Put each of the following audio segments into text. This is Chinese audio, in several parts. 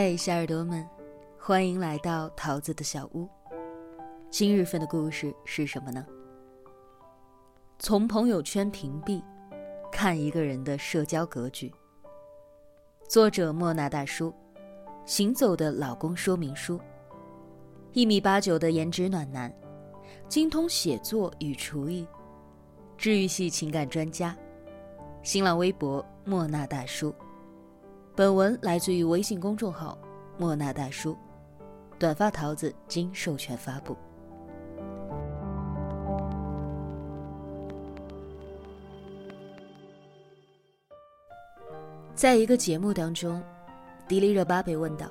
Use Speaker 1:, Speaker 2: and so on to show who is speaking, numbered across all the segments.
Speaker 1: 嘿，小耳朵们，欢迎来到桃子的小屋。今日份的故事是什么呢？从朋友圈屏蔽，看一个人的社交格局。作者莫那大叔，行走的老公说明书。一米八九的颜值暖男，精通写作与厨艺，治愈系情感专家。新浪微博莫那大叔。本文来自于微信公众号“莫那大叔”，短发桃子经授权发布。在一个节目当中，迪丽热巴被问到：“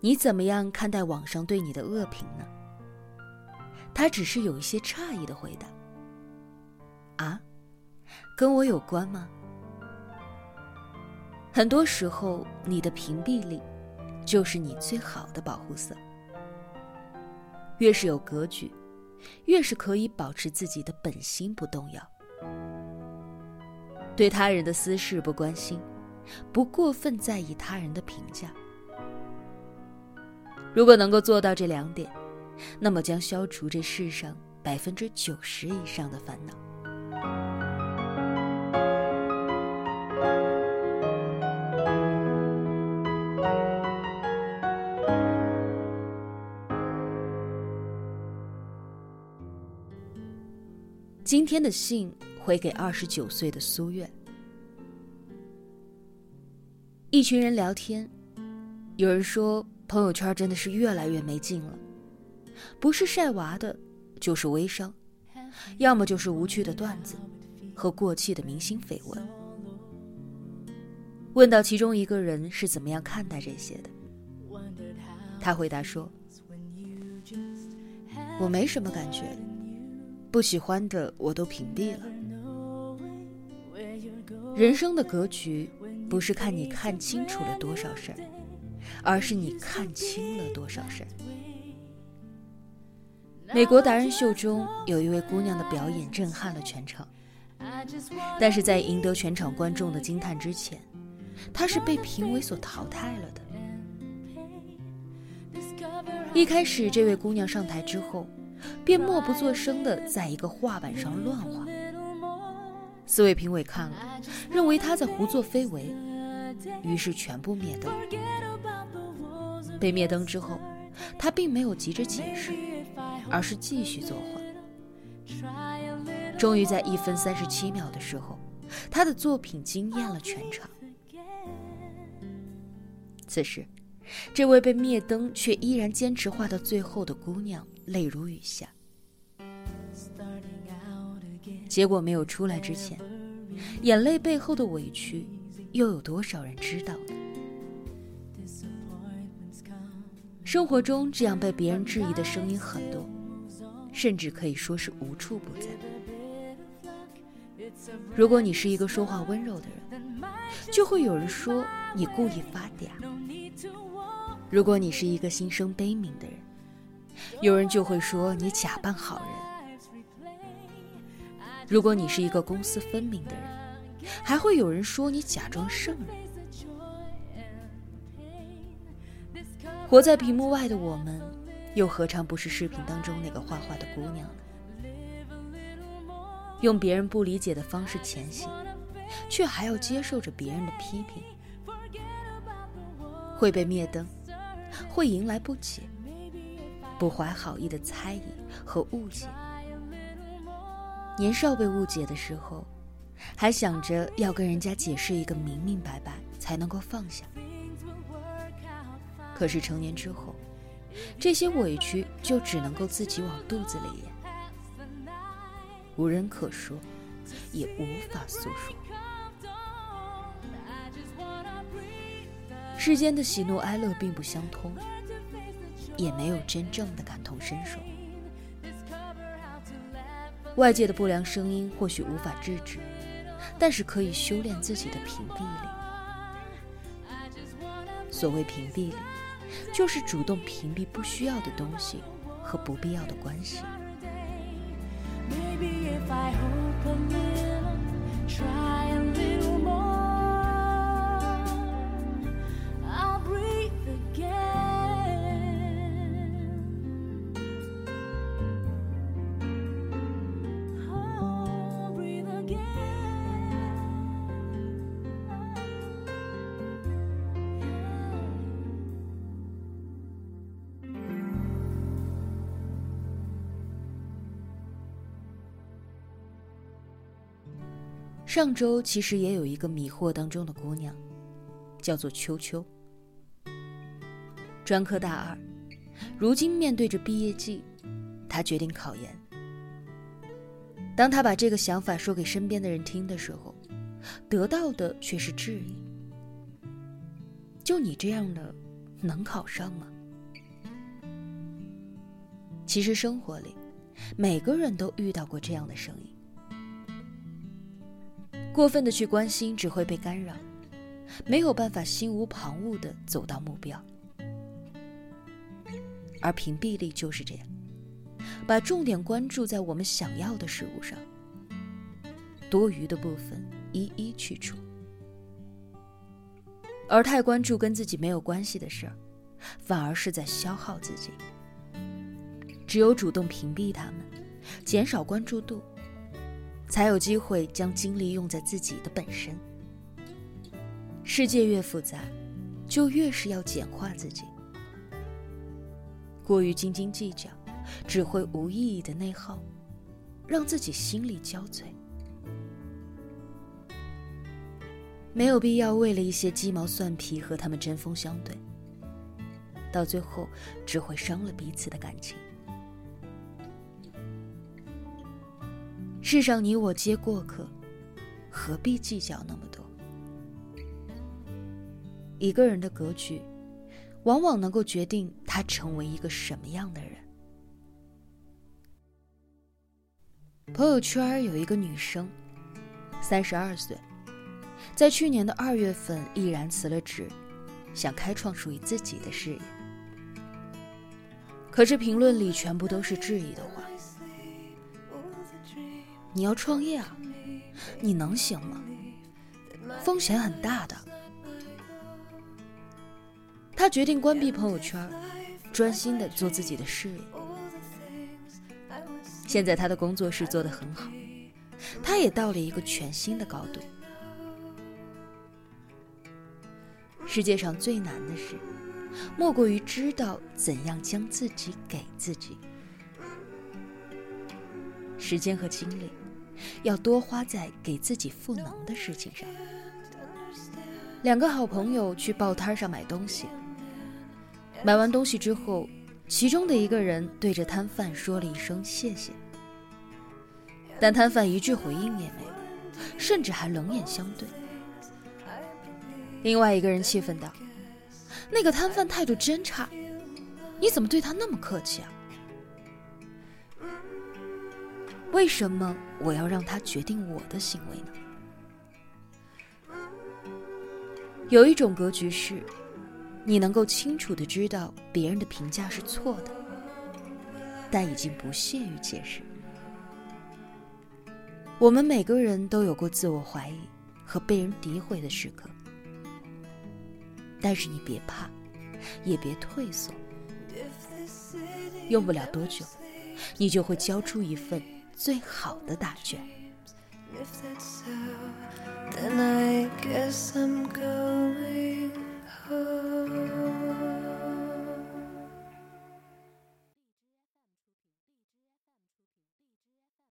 Speaker 1: 你怎么样看待网上对你的恶评呢？”她只是有一些诧异的回答：“啊，跟我有关吗？”很多时候，你的屏蔽力，就是你最好的保护色。越是有格局，越是可以保持自己的本心不动摇，对他人的私事不关心，不过分在意他人的评价。如果能够做到这两点，那么将消除这世上百分之九十以上的烦恼。今天的信回给二十九岁的苏月。一群人聊天，有人说朋友圈真的是越来越没劲了，不是晒娃的，就是微商，要么就是无趣的段子和过气的明星绯闻。问到其中一个人是怎么样看待这些的，他回答说：“我没什么感觉。”不喜欢的我都屏蔽了。人生的格局，不是看你看清楚了多少事儿，而是你看清了多少事儿。美国达人秀中有一位姑娘的表演震撼了全场，但是在赢得全场观众的惊叹之前，她是被评委所淘汰了的。一开始，这位姑娘上台之后。便默不作声地在一个画板上乱画。四位评委看了，认为他在胡作非为，于是全部灭灯。被灭灯之后，他并没有急着解释，而是继续作画。终于在一分三十七秒的时候，他的作品惊艳了全场。此时，这位被灭灯却依然坚持画到最后的姑娘。泪如雨下，结果没有出来之前，眼泪背后的委屈，又有多少人知道呢？生活中这样被别人质疑的声音很多，甚至可以说是无处不在。如果你是一个说话温柔的人，就会有人说你故意发嗲；如果你是一个心生悲悯的人，有人就会说你假扮好人。如果你是一个公私分明的人，还会有人说你假装圣人。活在屏幕外的我们，又何尝不是视频当中那个画画的姑娘呢？用别人不理解的方式前行，却还要接受着别人的批评，会被灭灯，会迎来不解。不怀好意的猜疑和误解，年少被误解的时候，还想着要跟人家解释一个明明白白才能够放下。可是成年之后，这些委屈就只能够自己往肚子里咽，无人可说，也无法诉说。世间的喜怒哀乐并不相通。也没有真正的感同身受。外界的不良声音或许无法制止，但是可以修炼自己的屏蔽力。所谓屏蔽力，就是主动屏蔽不需要的东西和不必要的关系。上周其实也有一个迷惑当中的姑娘，叫做秋秋。专科大二，如今面对着毕业季，她决定考研。当她把这个想法说给身边的人听的时候，得到的却是质疑：“就你这样的，能考上吗？”其实生活里，每个人都遇到过这样的声音。过分的去关心，只会被干扰，没有办法心无旁骛的走到目标。而屏蔽力就是这样，把重点关注在我们想要的事物上，多余的部分一一去除。而太关注跟自己没有关系的事儿，反而是在消耗自己。只有主动屏蔽他们，减少关注度，才有机会将精力用在自己的本身。世界越复杂，就越是要简化自己。过于斤斤计较，只会无意义的内耗，让自己心力交瘁。没有必要为了一些鸡毛蒜皮和他们针锋相对，到最后只会伤了彼此的感情。世上你我皆过客，何必计较那么多？一个人的格局，往往能够决定他成为一个什么样的人。朋友圈有一个女生，三十二岁，在去年的二月份毅然辞了职，想开创属于自己的事业。可是评论里全部都是质疑的话。你要创业啊？你能行吗？风险很大的。他决定关闭朋友圈，专心的做自己的事业。现在他的工作室做得很好，他也到了一个全新的高度。世界上最难的事，莫过于知道怎样将自己给自己，时间和精力。要多花在给自己赋能的事情上。两个好朋友去报摊上买东西，买完东西之后，其中的一个人对着摊贩说了一声谢谢，但摊贩一句回应也没有，甚至还冷眼相对。另外一个人气愤道：“那个摊贩态度真差，你怎么对他那么客气啊？”为什么我要让他决定我的行为呢？有一种格局是，你能够清楚的知道别人的评价是错的，但已经不屑于解释。我们每个人都有过自我怀疑和被人诋毁的时刻，但是你别怕，也别退缩，用不了多久，你就会交出一份。最好的答卷。Then I guess I'm going home.